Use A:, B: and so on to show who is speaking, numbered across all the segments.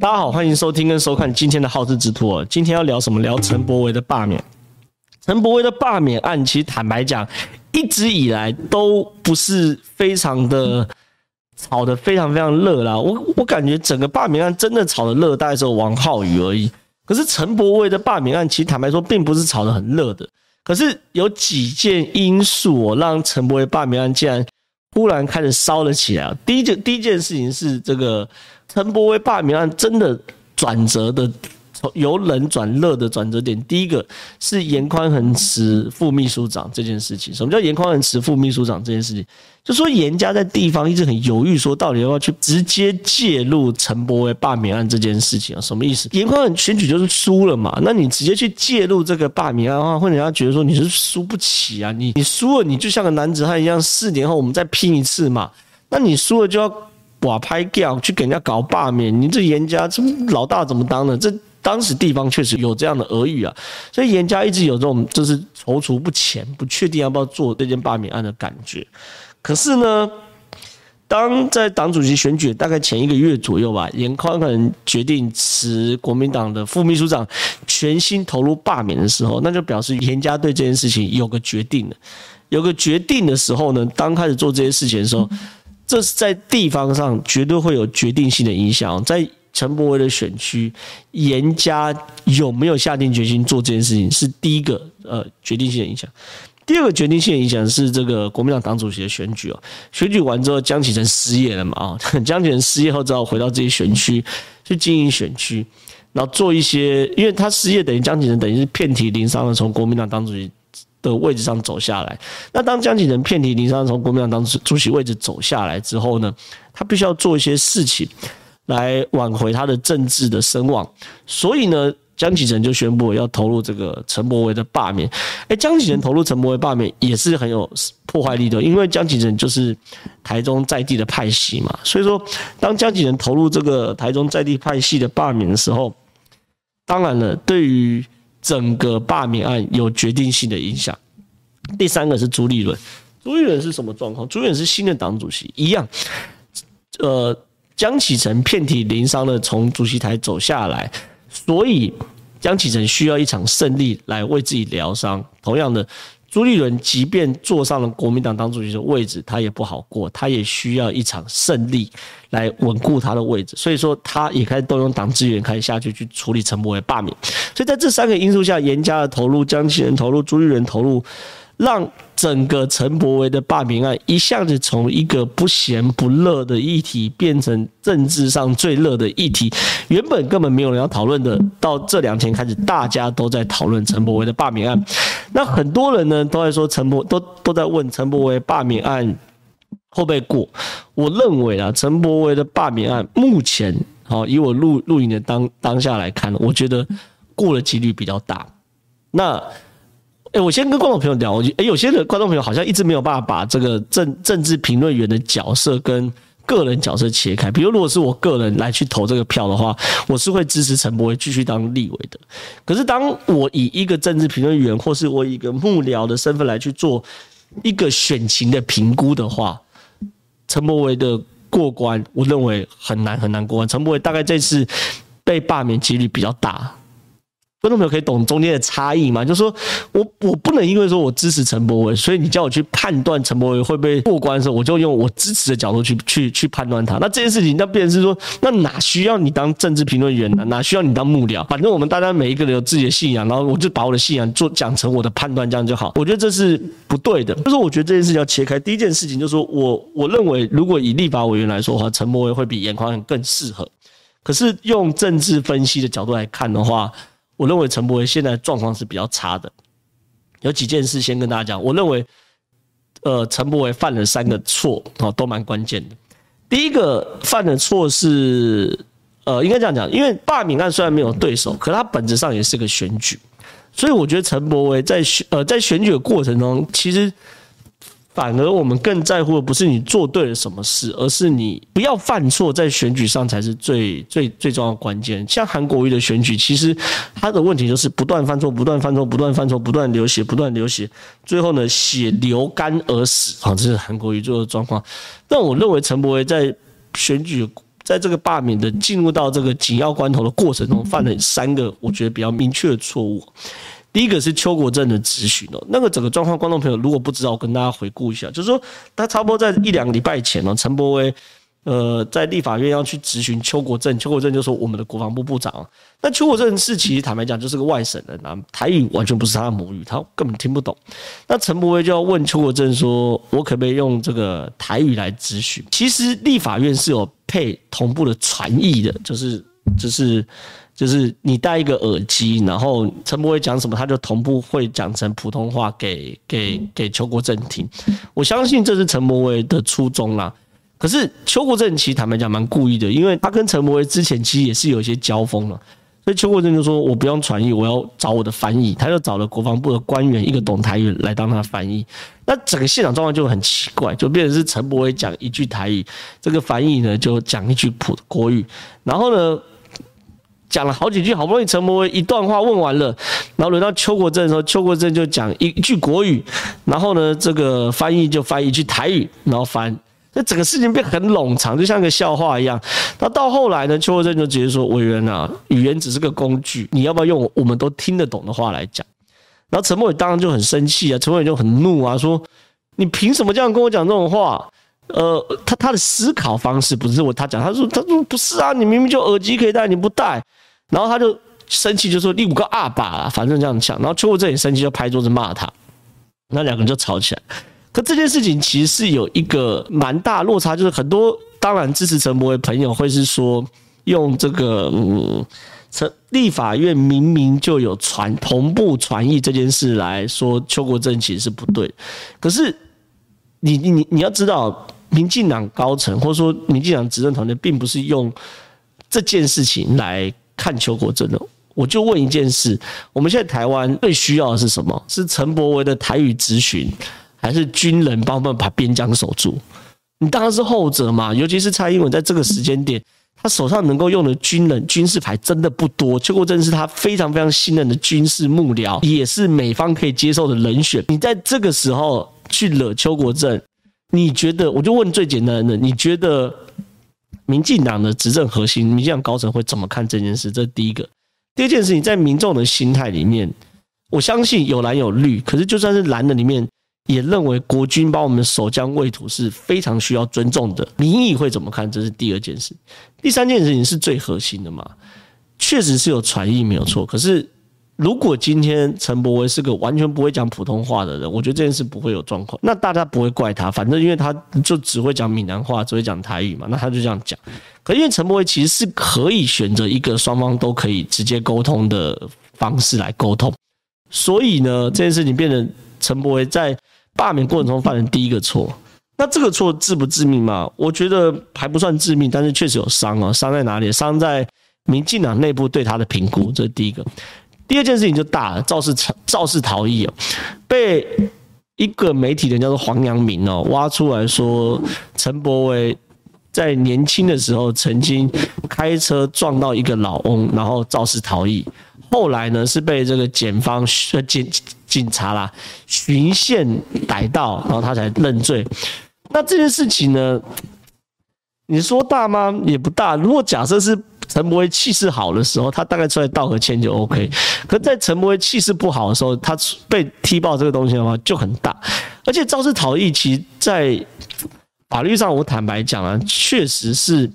A: 大家好，欢迎收听跟收看今天的好事之徒哦。今天要聊什么？聊陈柏惟的罢免。陈柏惟的罢免案，其实坦白讲，一直以来都不是非常的炒得非常非常热啦。我我感觉整个罢免案真的炒得热，大概只有王浩宇而已。可是陈柏惟的罢免案，其实坦白说，并不是炒得很热的。可是有几件因素哦，让陈柏惟罢免案竟然忽然开始烧了起来。第一件第一件事情是这个。陈伯威罢免案真的转折的，从由冷转热的转折点，第一个是严宽恒辞副秘书长这件事情。什么叫严宽恒辞副秘书长这件事情？就说严家在地方一直很犹豫，说到底要不要去直接介入陈伯威罢免案这件事情啊？什么意思？严宽恒选举就是输了嘛，那你直接去介入这个罢免案的话，会人家觉得说你是输不起啊，你你输了，你就像个男子汉一样，四年后我们再拼一次嘛。那你输了就要。哇，拍掉去给人家搞罢免，你这严家这老大怎么当呢？这当时地方确实有这样的耳语啊，所以严家一直有这种就是踌躇不前，不确定要不要做这件罢免案的感觉。可是呢，当在党主席选举大概前一个月左右吧，严宽可能决定辞国民党的副秘书长，全心投入罢免的时候，那就表示严家对这件事情有个决定了。有个决定的时候呢，当开始做这些事情的时候。这是在地方上绝对会有决定性的影响，在陈柏惟的选区，颜家有没有下定决心做这件事情，是第一个呃决定性的影响。第二个决定性的影响是这个国民党党主席的选举哦，选举完之后，江启臣失业了嘛啊，江启臣失业后只好回到自己选区去经营选区，然后做一些，因为他失业等于江启臣等于是遍体鳞伤的从国民党党主席。的位置上走下来，那当江启臣遍体鳞伤从国民党当主席位置走下来之后呢，他必须要做一些事情来挽回他的政治的声望，所以呢，江启臣就宣布要投入这个陈柏惟的罢免。哎，江启臣投入陈柏惟罢免也是很有破坏力的，因为江启臣就是台中在地的派系嘛，所以说当江启臣投入这个台中在地派系的罢免的时候，当然了，对于整个罢免案有决定性的影响。第三个是朱立伦，朱立伦是什么状况？朱立伦是新的党主席，一样。呃，江启臣遍体鳞伤的从主席台走下来，所以江启臣需要一场胜利来为自己疗伤。同样的。朱立伦即便坐上了国民党党主席的位置，他也不好过，他也需要一场胜利来稳固他的位置。所以说，他也开始动用党资源，开始下去去处理陈柏伟罢免。所以在这三个因素下，严家的投入、江启人投入、朱立伦投入。让整个陈柏惟的罢免案一下子从一个不咸不热的议题变成政治上最热的议题，原本根本没有人要讨论的，到这两天开始，大家都在讨论陈柏惟的罢免案。那很多人呢都在说陈柏都都在问陈柏惟罢免案会不会过？我认为啊，陈柏惟的罢免案目前好，以我录录影的当当下来看，我觉得过的几率比较大。那。哎、我先跟观众朋友聊，我觉，哎，有些的观众朋友好像一直没有办法把这个政政治评论员的角色跟个人角色切开。比如，如果是我个人来去投这个票的话，我是会支持陈柏惟继续当立委的。可是，当我以一个政治评论员或是我以一个幕僚的身份来去做一个选情的评估的话，陈柏惟的过关，我认为很难很难过关。陈柏惟大概这次被罢免几率比较大。观众朋友可以懂中间的差异吗？就是说我我不能因为说我支持陈柏惟，所以你叫我去判断陈柏惟会不会过关的时候，我就用我支持的角度去去去判断他。那这件事情，那变成是说，那哪需要你当政治评论员呢？哪需要你当幕僚？反正我们大家每一个人有自己的信仰，然后我就把我的信仰做讲成我的判断，这样就好。我觉得这是不对的。就是我觉得这件事情要切开。第一件事情就是说我我认为，如果以立法委员来说的话，陈柏惟会比严宽恒更适合。可是用政治分析的角度来看的话，我认为陈柏惟现在状况是比较差的，有几件事先跟大家讲。我认为，呃，陈柏惟犯了三个错，哦，都蛮关键的。第一个犯的错是，呃，应该这样讲，因为罢免案虽然没有对手，可它本质上也是个选举，所以我觉得陈柏惟在选，呃，在选举的过程中，其实。反而我们更在乎的不是你做对了什么事，而是你不要犯错，在选举上才是最最最重要的关键。像韩国瑜的选举，其实他的问题就是不断犯错，不断犯错，不断犯错，不断流血，不断流血，最后呢，血流干而死。好，这是韩国瑜最后的状况。但我认为陈柏惟在选举。在这个罢免的进入到这个紧要关头的过程中，犯了三个我觉得比较明确的错误。第一个是邱国正的质询哦，那个整个状况，观众朋友如果不知道，我跟大家回顾一下，就是说他差不多在一两个礼拜前呢，陈柏威呃在立法院要去质询邱国正，邱国正就说我们的国防部部长，那邱国正是其实坦白讲就是个外省人啊，台语完全不是他的母语，他根本听不懂。那陈柏威就要问邱国正说，我可不可以用这个台语来质询？其实立法院是有配同步的传译的，就是就是。就是你戴一个耳机，然后陈柏惟讲什么，他就同步会讲成普通话给给给邱国正听。我相信这是陈柏惟的初衷啦。可是邱国正其实坦白讲蛮故意的，因为他跟陈柏惟之前其实也是有一些交锋了。所以邱国正就说：“我不用传译，我要找我的翻译。”他就找了国防部的官员，一个懂台语来当他的翻译。那整个现场状况就很奇怪，就变成是陈柏惟讲一句台语，这个翻译呢就讲一句普国语，然后呢。讲了好几句，好不容易陈柏惟一段话问完了，然后轮到邱国正的时候，邱国正就讲一句国语，然后呢，这个翻译就翻译一句台语，然后翻，那整个事情变很冗长，就像个笑话一样。那到后来呢，邱国正就直接说：“委员啊，语言只是个工具，你要不要用我们都听得懂的话来讲？”然后陈柏惟当然就很生气啊，陈柏惟就很怒啊，说：“你凭什么这样跟我讲这种话？”呃，他他的思考方式不是我他讲，他说他说不是啊，你明明就耳机可以戴，你不戴。然后他就生气，就说你五个阿爸啊，反正这样讲。然后邱国正也生气，就拍桌子骂他。那两个人就吵起来。可这件事情其实是有一个蛮大落差，就是很多当然支持陈柏惟朋友会是说，用这个嗯，陈立法院明明就有传同步传译这件事来说，邱国正其实是不对。可是你你你要知道，民进党高层或者说民进党执政团队并不是用这件事情来。看邱国正的，我就问一件事：我们现在台湾最需要的是什么？是陈伯维的台语咨询，还是军人帮我们把边疆守住？你当然是后者嘛！尤其是蔡英文在这个时间点，他手上能够用的军人军事牌真的不多。邱国正是他非常非常信任的军事幕僚，也是美方可以接受的人选。你在这个时候去惹邱国正，你觉得？我就问最简单的，你觉得？民进党的执政核心，民进党高层会怎么看这件事？这是第一个。第二件事情，在民众的心态里面，我相信有蓝有绿，可是就算是蓝的里面，也认为国军把我们守疆卫土是非常需要尊重的。民意会怎么看？这是第二件事。第三件事情是最核心的嘛？确实是有传意没有错，可是。如果今天陈柏惟是个完全不会讲普通话的人，我觉得这件事不会有状况。那大家不会怪他，反正因为他就只会讲闽南话，只会讲台语嘛，那他就这样讲。可因为陈柏惟其实是可以选择一个双方都可以直接沟通的方式来沟通，所以呢，这件事情变成陈柏惟在罢免过程中犯的第一个错。那这个错致不致命嘛？我觉得还不算致命，但是确实有伤啊。伤在哪里？伤在民进党内部对他的评估，这是第一个。第二件事情就大了，肇事肇事逃逸哦，被一个媒体人叫做黄阳明哦挖出来说，陈柏惟在年轻的时候曾经开车撞到一个老翁，然后肇事逃逸，后来呢是被这个检方呃警警察啦循线逮到，然后他才认罪。那这件事情呢，你说大吗？也不大。如果假设是。陈柏惟气势好的时候，他大概出来道个歉就 OK。可在陈柏惟气势不好的时候，他被踢爆这个东西的话就很大。而且肇事逃逸，其实在法律上，我坦白讲啊，确实是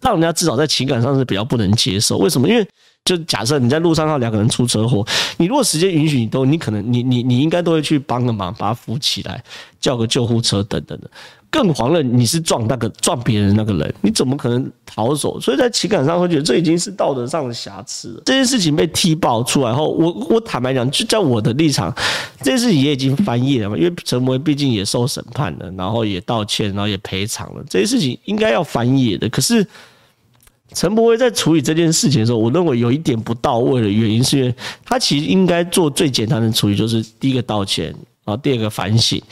A: 让人家至少在情感上是比较不能接受。为什么？因为就假设你在路上看两个人出车祸，你如果时间允许，你都你可能你你你应该都会去帮个忙，把他扶起来，叫个救护车等等的。更遑论你是撞那个撞别人那个人，你怎么可能逃走？所以在情感上会觉得这已经是道德上的瑕疵了。这件事情被踢爆出来后，我我坦白讲，就在我的立场，这件事情也已经翻页了嘛。因为陈柏惟毕竟也受审判了，然后也道歉，然后也赔偿了，这些事情应该要翻页的。可是陈柏惟在处理这件事情的时候，我认为有一点不到位的原因，是因为他其实应该做最简单的处理，就是第一个道歉，然后第二个反省。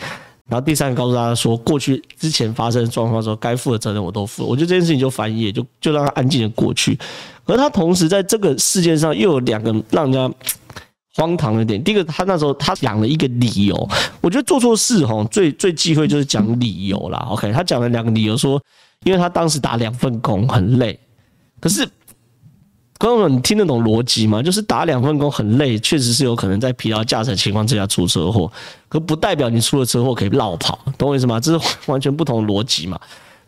A: 然后第三个告诉大家说，过去之前发生状况的时候，该负的责任我都负。我觉得这件事情就翻页，就就让他安静的过去。而他同时在这个事件上又有两个让人家荒唐的点。第一个，他那时候他讲了一个理由，我觉得做错事哈，最最忌讳就是讲理由啦。OK，他讲了两个理由说，因为他当时打两份工很累。可是，观众们，你听得懂逻辑吗？就是打两份工很累，确实是有可能在疲劳驾驶情况之下出车祸，可不代表你出了车祸可以落跑，懂我意思吗？这是完全不同的逻辑嘛。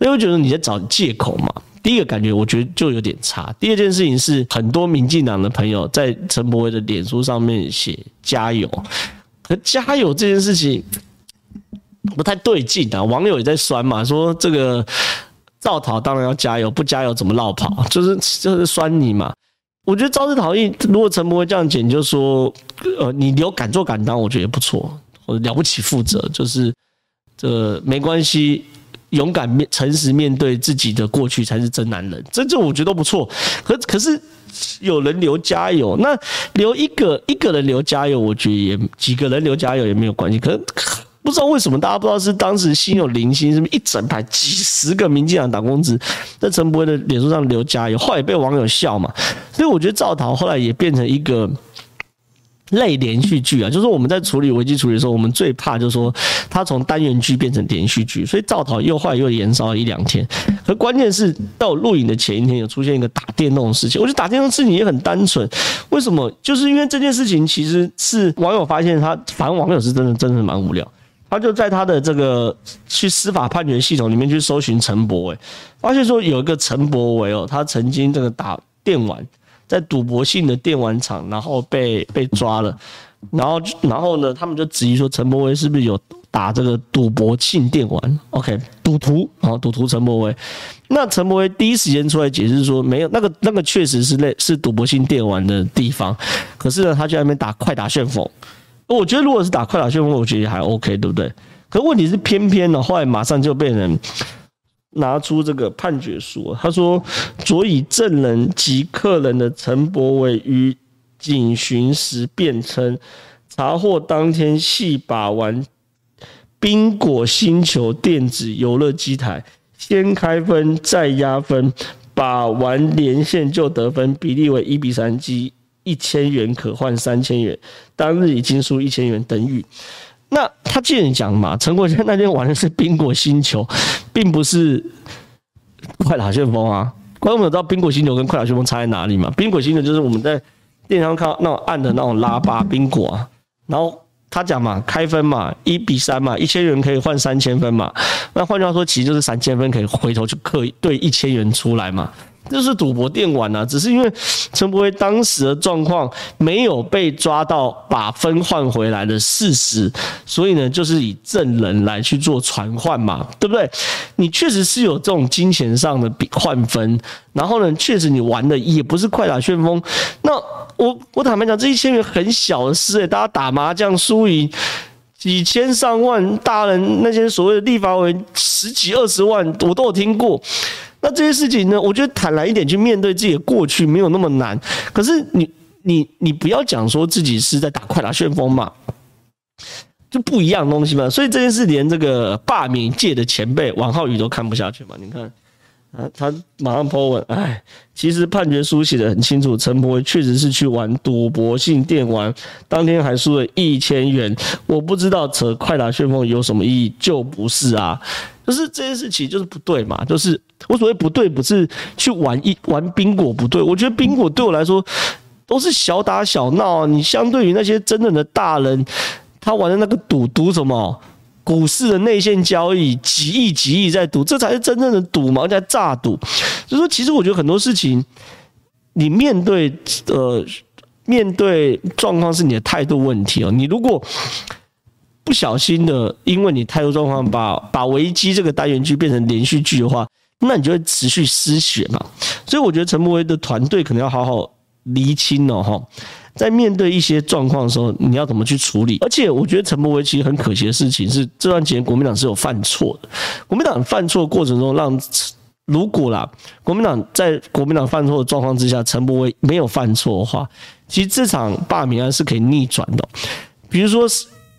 A: 所以我觉得你在找借口嘛。第一个感觉，我觉得就有点差。第二件事情是，很多民进党的朋友在陈柏惟的脸书上面写加油，可加油这件事情不太对劲啊。网友也在酸嘛，说这个造逃当然要加油，不加油怎么落跑？就是就是酸你嘛。我觉得肇事逃逸，如果陈伯会这样讲，就说呃，你留敢做敢当，我觉得也不错，或者了不起负责，就是这没关系。勇敢面、诚实面对自己的过去才是真男人，这这我觉得都不错。可 可是有人留加油，那留一个一个人留加油，我觉得也几个人留加油也没有关系。可不知道为什么大家不知道是当时心有灵犀，是不是一整排几十个民进党党工子在陈柏惟的脸书上留加油，后来也被网友笑嘛。所以我觉得赵桃后来也变成一个。类连续剧啊，就是我们在处理危机处理的时候，我们最怕就是说它从单元剧变成连续剧，所以赵桃又坏又延烧了一两天。可关键是到录影的前一天，有出现一个打电动的事情。我觉得打电动事情也很单纯，为什么？就是因为这件事情其实是网友发现他，反正网友是真的真的蛮无聊，他就在他的这个去司法判决系统里面去搜寻陈柏伟，发现说有一个陈柏伟哦，他曾经这个打电玩。在赌博性的电玩场，然后被被抓了，然后然后呢，他们就质疑说陈柏伟是不是有打这个赌博性电玩？OK，赌徒啊，赌徒陈柏伟。那陈柏伟第一时间出来解释说，没有那个那个确实是类是赌博性电玩的地方，可是呢，他就在那边打快打旋风。我觉得如果是打快打旋风，我觉得还 OK，对不对？可问题是偏偏呢，后来马上就被人。拿出这个判决书，他说：“佐以证人及客人的陈柏惟于警询时辩称，查获当天系把玩宾果星球电子游乐机台，先开分再压分，把玩连线就得分，比例为一比三，即一千元可换三千元，当日已经输一千元等于。”那他既然讲嘛，陈柏惟那天玩的是宾果星球，并不是快打旋风啊。观众们知道宾果星球跟快打旋风差在哪里吗？宾果星球就是我们在电视上看到那种按的那种拉巴宾果啊。然后他讲嘛，开分嘛，一比三嘛，一千元可以换三千分嘛。那换句话说，其实就是三千分可以回头就可以兑一千元出来嘛。这是赌博电玩啊，只是因为陈柏威当时的状况没有被抓到把分换回来的事实，所以呢，就是以证人来去做传唤嘛，对不对？你确实是有这种金钱上的比换分，然后呢，确实你玩的也不是快打旋风。那我我坦白讲，这一千元很小的事诶、大家打麻将输赢几千上万，大人那些所谓的立法委员十几二十万，我都有听过。那这些事情呢？我觉得坦然一点去面对自己的过去没有那么难。可是你你你不要讲说自己是在打快打旋风嘛，就不一样东西嘛。所以这件事连这个罢免界的前辈王浩宇都看不下去嘛。你看啊，他马上 po 文，哎，其实判决书写得很清楚，陈柏惟确实是去玩赌博性电玩，当天还输了一千元。我不知道扯快打旋风有什么意义，就不是啊。就是这件事情就是不对嘛，就是我所谓不对，不是去玩一玩宾果不对，我觉得宾果对我来说都是小打小闹。你相对于那些真正的大人，他玩的那个赌赌什么股市的内线交易，几亿几亿在赌，这才是真正的赌嘛，在诈赌。就是说，其实我觉得很多事情，你面对呃面对状况是你的态度问题哦。你如果不小心的，因为你态度状况把把危机这个单元剧变成连续剧的话，那你就会持续失血嘛。所以我觉得陈柏惟的团队可能要好好厘清哦，哈，在面对一些状况的时候，你要怎么去处理？而且我觉得陈柏惟其实很可惜的事情是，这段时间国民党是有犯错的。国民党犯错的过程中，让如果啦，国民党在国民党犯错的状况之下，陈柏惟没有犯错的话，其实这场罢免案是可以逆转的。比如说。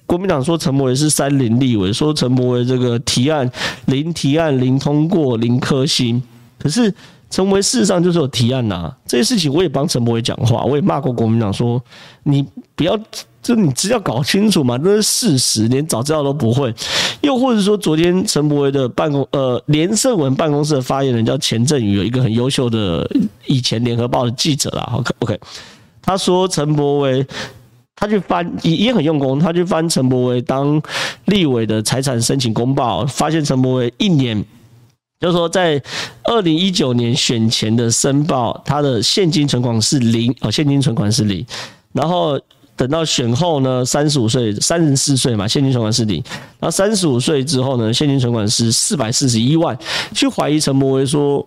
A: 国民党说陈柏惟是三零立委，说陈柏惟这个提案零提案零通过零颗星，可是陈柏惟事实上就是有提案呐、啊，这些事情我也帮陈柏惟讲话，我也骂过国民党说你不要这你资料搞清楚嘛？这是事实，连早知道都不会。又或者说，昨天陈柏惟的办公呃连胜文办公室的发言人叫钱振宇，有一个很优秀的以前联合报的记者啦。OK OK，他说陈柏惟他去翻也也很用功，他去翻陈柏惟当立委的财产申请公报，发现陈柏惟一年。就是说，在二零一九年选前的申报，他的现金存款是零哦，现金存款是零。然后等到选后呢，三十五岁、三十四岁嘛，现金存款是零。然后三十五岁之后呢，现金存款是四百四十一万。去怀疑陈柏惟说，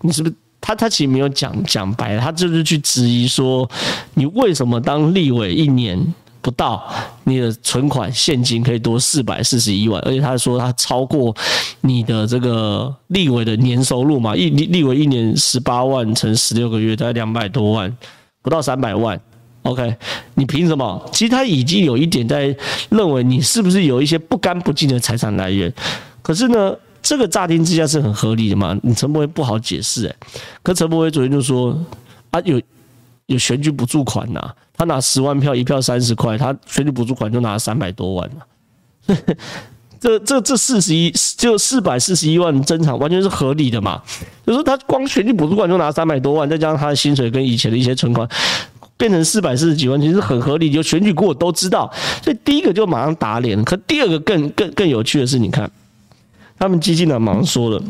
A: 你是不是他？他其实没有讲讲白，他就是去质疑说，你为什么当立委一年？不到你的存款现金可以多四百四十一万，而且他说他超过你的这个立委的年收入嘛，一立立委一年十八万乘十六个月，大概两百多万，不到三百万。OK，你凭什么？其实他已经有一点在认为你是不是有一些不干不净的财产来源。可是呢，这个乍听之下是很合理的嘛，你陈柏威不好解释诶。可陈柏威昨天就说啊，有有选举补助款呐、他拿十万票，一票三十块，他选举补助款就拿了三百多万了。这这这四十一就四百四十一万增长，完全是合理的嘛？就是他光选举补助款就拿三百多万，再加上他的薪水跟以前的一些存款，变成四百四十几万，其实很合理。就选举过都知道，所以第一个就马上打脸。可第二个更更更有趣的是，你看他们基金党马上说了，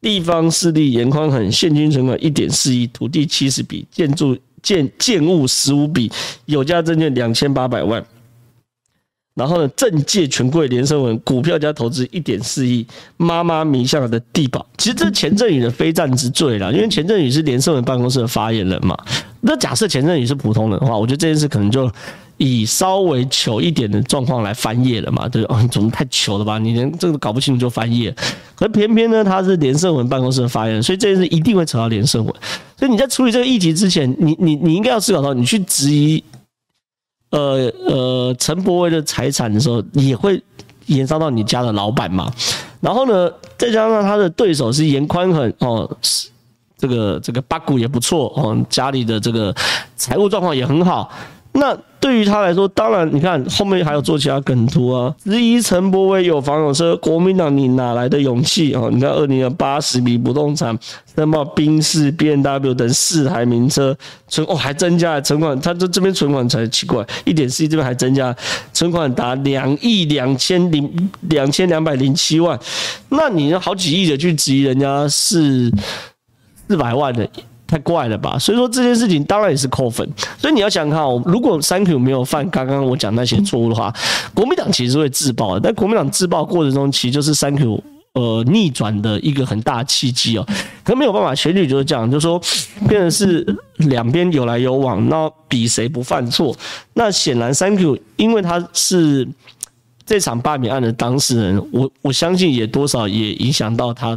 A: 地方势力颜宽很现金存款一点四亿，土地七十笔，建筑。建建物十五笔，有价证券两千八百万，然后呢，政界权贵连胜文股票加投资一点四亿，妈妈名下的地保，其实这钱振宇的非战之罪啦，因为钱振宇是连胜文办公室的发言人嘛。那假设钱振宇是普通人的话，我觉得这件事可能就。以稍微糗一点的状况来翻页了嘛？对哦，你怎么太糗了吧？你连这个搞不清楚就翻页，可偏偏呢，他是连胜文办公室的发言人，所以这件事一定会扯到连胜文。所以你在处理这个议题之前，你你你应该要思考到，你去质疑，呃呃陈柏惟的财产的时候，也会延烧到你家的老板嘛？然后呢，再加上他的对手是严宽恒哦，这个这个八股也不错哦，家里的这个财务状况也很好。那对于他来说，当然，你看后面还有做其他梗图啊，质疑陈伯威有房有车，国民党你哪来的勇气啊？你看二零的八十笔不动产，申报宾士、B N W 等四台名车存哦，还增加了存款，他这这边存款才奇怪，一点四亿这边还增加存款达两亿两千零两千两百零七万，那你好几亿的去质疑人家是四百万的。太怪了吧！所以说这件事情当然也是扣分。所以你要想看哦，如果三 Q 没有犯刚刚我讲那些错误的话，国民党其实会自爆的。但国民党自爆过程中，其实就是三 Q 呃逆转的一个很大契机哦。可没有办法，选举就是这样，就说变成是两边有来有往，那比谁不犯错。那显然三 Q 因为他是这场罢免案的当事人，我我相信也多少也影响到他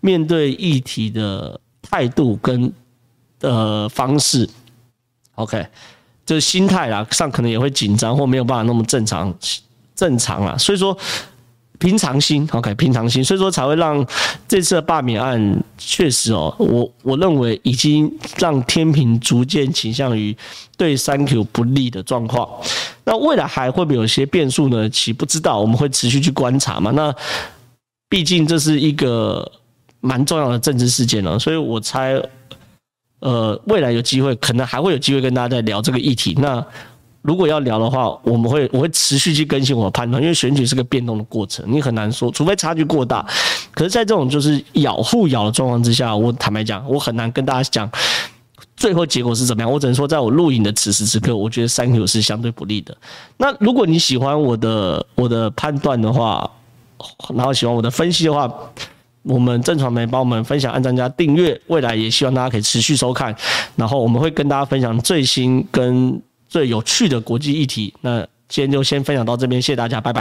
A: 面对议题的态度跟。的方式，OK，就是心态啦，上可能也会紧张或没有办法那么正常正常啦，所以说平常心，OK，平常心，所以说才会让这次的罢免案确实哦，我我认为已经让天平逐渐倾向于对三 Q 不利的状况。那未来还会不会有些变数呢？其不知道，我们会持续去观察嘛。那毕竟这是一个蛮重要的政治事件了，所以我猜。呃，未来有机会，可能还会有机会跟大家再聊这个议题。那如果要聊的话，我们会我会持续去更新我的判断，因为选举是个变动的过程，你很难说，除非差距过大。可是，在这种就是咬互咬的状况之下，我坦白讲，我很难跟大家讲最后结果是怎么样。我只能说，在我录影的此时此刻，我觉得三 Q 是相对不利的。那如果你喜欢我的我的判断的话，然后喜欢我的分析的话。我们郑传媒帮我们分享、按赞加订阅，未来也希望大家可以持续收看，然后我们会跟大家分享最新跟最有趣的国际议题。那今天就先分享到这边，谢谢大家，拜拜。